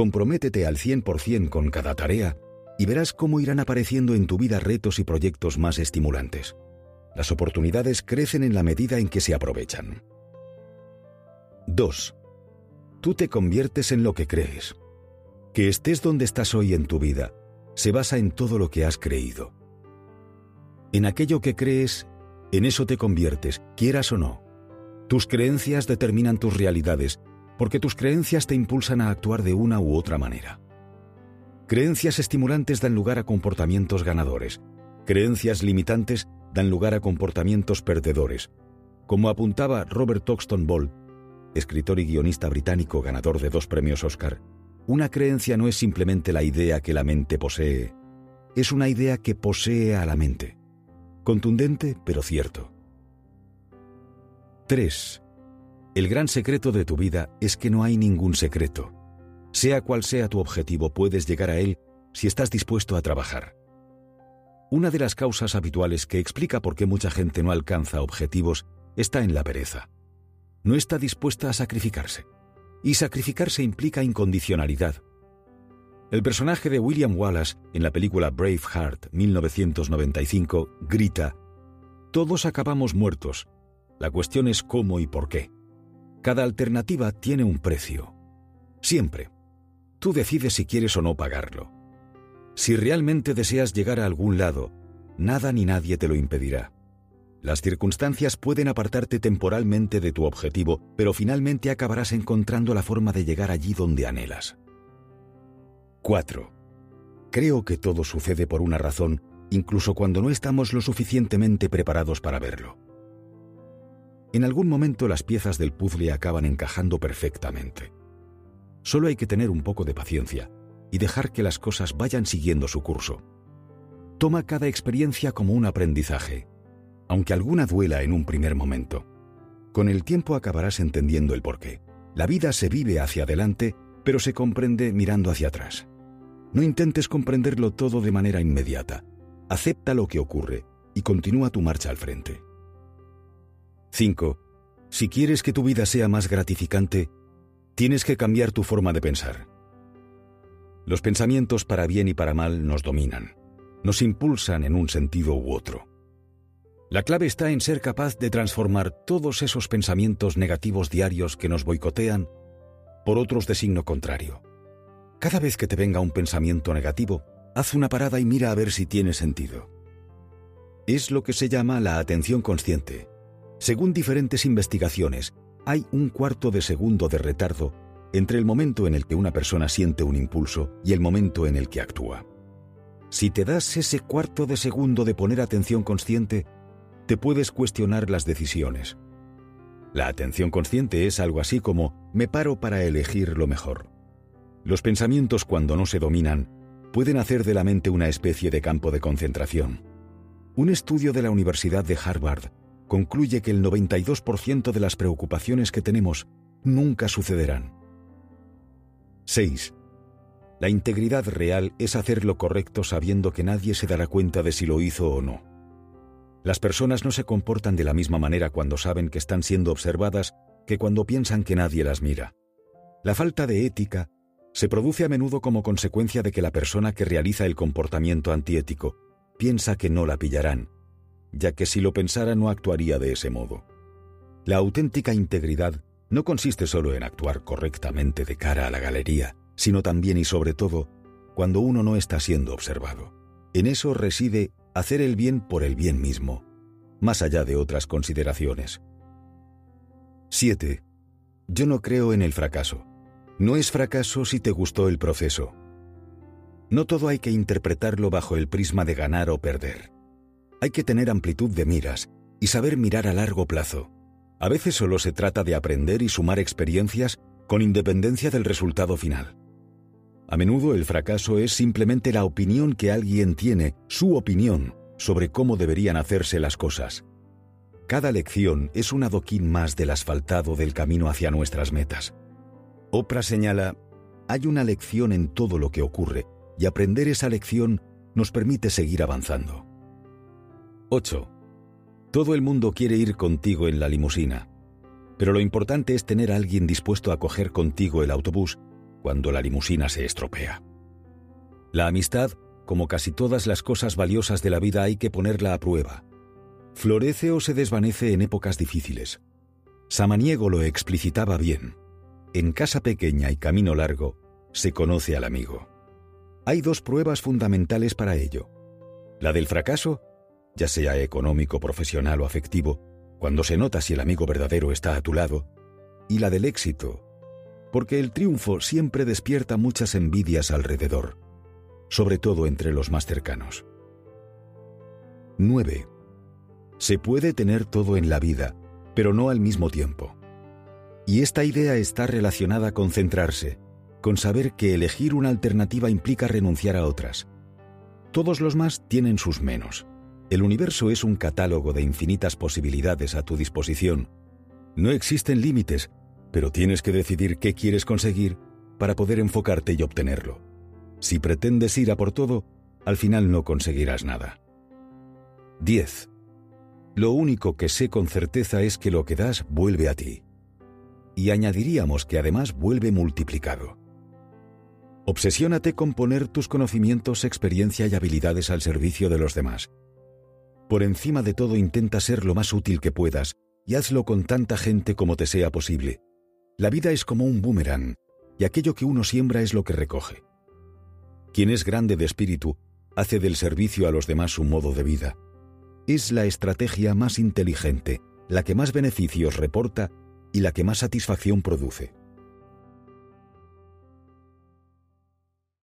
Comprométete al 100% con cada tarea y verás cómo irán apareciendo en tu vida retos y proyectos más estimulantes. Las oportunidades crecen en la medida en que se aprovechan. 2. Tú te conviertes en lo que crees. Que estés donde estás hoy en tu vida se basa en todo lo que has creído. En aquello que crees, en eso te conviertes, quieras o no. Tus creencias determinan tus realidades, porque tus creencias te impulsan a actuar de una u otra manera. Creencias estimulantes dan lugar a comportamientos ganadores. Creencias limitantes dan lugar a comportamientos perdedores. Como apuntaba Robert Toxton Ball, escritor y guionista británico ganador de dos premios Oscar, una creencia no es simplemente la idea que la mente posee, es una idea que posee a la mente. Contundente, pero cierto. 3. El gran secreto de tu vida es que no hay ningún secreto. Sea cual sea tu objetivo, puedes llegar a él si estás dispuesto a trabajar. Una de las causas habituales que explica por qué mucha gente no alcanza objetivos está en la pereza. No está dispuesta a sacrificarse. Y sacrificarse implica incondicionalidad. El personaje de William Wallace en la película Braveheart 1995 grita, Todos acabamos muertos. La cuestión es cómo y por qué. Cada alternativa tiene un precio. Siempre. Tú decides si quieres o no pagarlo. Si realmente deseas llegar a algún lado, nada ni nadie te lo impedirá. Las circunstancias pueden apartarte temporalmente de tu objetivo, pero finalmente acabarás encontrando la forma de llegar allí donde anhelas. 4. Creo que todo sucede por una razón, incluso cuando no estamos lo suficientemente preparados para verlo. En algún momento las piezas del puzzle acaban encajando perfectamente. Solo hay que tener un poco de paciencia y dejar que las cosas vayan siguiendo su curso. Toma cada experiencia como un aprendizaje aunque alguna duela en un primer momento. Con el tiempo acabarás entendiendo el porqué. La vida se vive hacia adelante, pero se comprende mirando hacia atrás. No intentes comprenderlo todo de manera inmediata. Acepta lo que ocurre y continúa tu marcha al frente. 5. Si quieres que tu vida sea más gratificante, tienes que cambiar tu forma de pensar. Los pensamientos para bien y para mal nos dominan, nos impulsan en un sentido u otro. La clave está en ser capaz de transformar todos esos pensamientos negativos diarios que nos boicotean por otros de signo contrario. Cada vez que te venga un pensamiento negativo, haz una parada y mira a ver si tiene sentido. Es lo que se llama la atención consciente. Según diferentes investigaciones, hay un cuarto de segundo de retardo entre el momento en el que una persona siente un impulso y el momento en el que actúa. Si te das ese cuarto de segundo de poner atención consciente, te puedes cuestionar las decisiones. La atención consciente es algo así como me paro para elegir lo mejor. Los pensamientos cuando no se dominan pueden hacer de la mente una especie de campo de concentración. Un estudio de la Universidad de Harvard concluye que el 92% de las preocupaciones que tenemos nunca sucederán. 6. La integridad real es hacer lo correcto sabiendo que nadie se dará cuenta de si lo hizo o no. Las personas no se comportan de la misma manera cuando saben que están siendo observadas que cuando piensan que nadie las mira. La falta de ética se produce a menudo como consecuencia de que la persona que realiza el comportamiento antiético piensa que no la pillarán, ya que si lo pensara no actuaría de ese modo. La auténtica integridad no consiste solo en actuar correctamente de cara a la galería, sino también y sobre todo cuando uno no está siendo observado. En eso reside hacer el bien por el bien mismo, más allá de otras consideraciones. 7. Yo no creo en el fracaso. No es fracaso si te gustó el proceso. No todo hay que interpretarlo bajo el prisma de ganar o perder. Hay que tener amplitud de miras y saber mirar a largo plazo. A veces solo se trata de aprender y sumar experiencias con independencia del resultado final. A menudo el fracaso es simplemente la opinión que alguien tiene, su opinión, sobre cómo deberían hacerse las cosas. Cada lección es un adoquín más del asfaltado del camino hacia nuestras metas. Oprah señala, hay una lección en todo lo que ocurre, y aprender esa lección nos permite seguir avanzando. 8. Todo el mundo quiere ir contigo en la limusina, pero lo importante es tener a alguien dispuesto a coger contigo el autobús cuando la limusina se estropea. La amistad, como casi todas las cosas valiosas de la vida, hay que ponerla a prueba. Florece o se desvanece en épocas difíciles. Samaniego lo explicitaba bien. En casa pequeña y camino largo, se conoce al amigo. Hay dos pruebas fundamentales para ello. La del fracaso, ya sea económico, profesional o afectivo, cuando se nota si el amigo verdadero está a tu lado, y la del éxito, porque el triunfo siempre despierta muchas envidias alrededor, sobre todo entre los más cercanos. 9. Se puede tener todo en la vida, pero no al mismo tiempo. Y esta idea está relacionada con centrarse, con saber que elegir una alternativa implica renunciar a otras. Todos los más tienen sus menos. El universo es un catálogo de infinitas posibilidades a tu disposición. No existen límites, pero tienes que decidir qué quieres conseguir para poder enfocarte y obtenerlo. Si pretendes ir a por todo, al final no conseguirás nada. 10. Lo único que sé con certeza es que lo que das vuelve a ti. Y añadiríamos que además vuelve multiplicado. Obsesiónate con poner tus conocimientos, experiencia y habilidades al servicio de los demás. Por encima de todo intenta ser lo más útil que puedas y hazlo con tanta gente como te sea posible. La vida es como un boomerang, y aquello que uno siembra es lo que recoge. Quien es grande de espíritu hace del servicio a los demás su modo de vida. Es la estrategia más inteligente, la que más beneficios reporta y la que más satisfacción produce.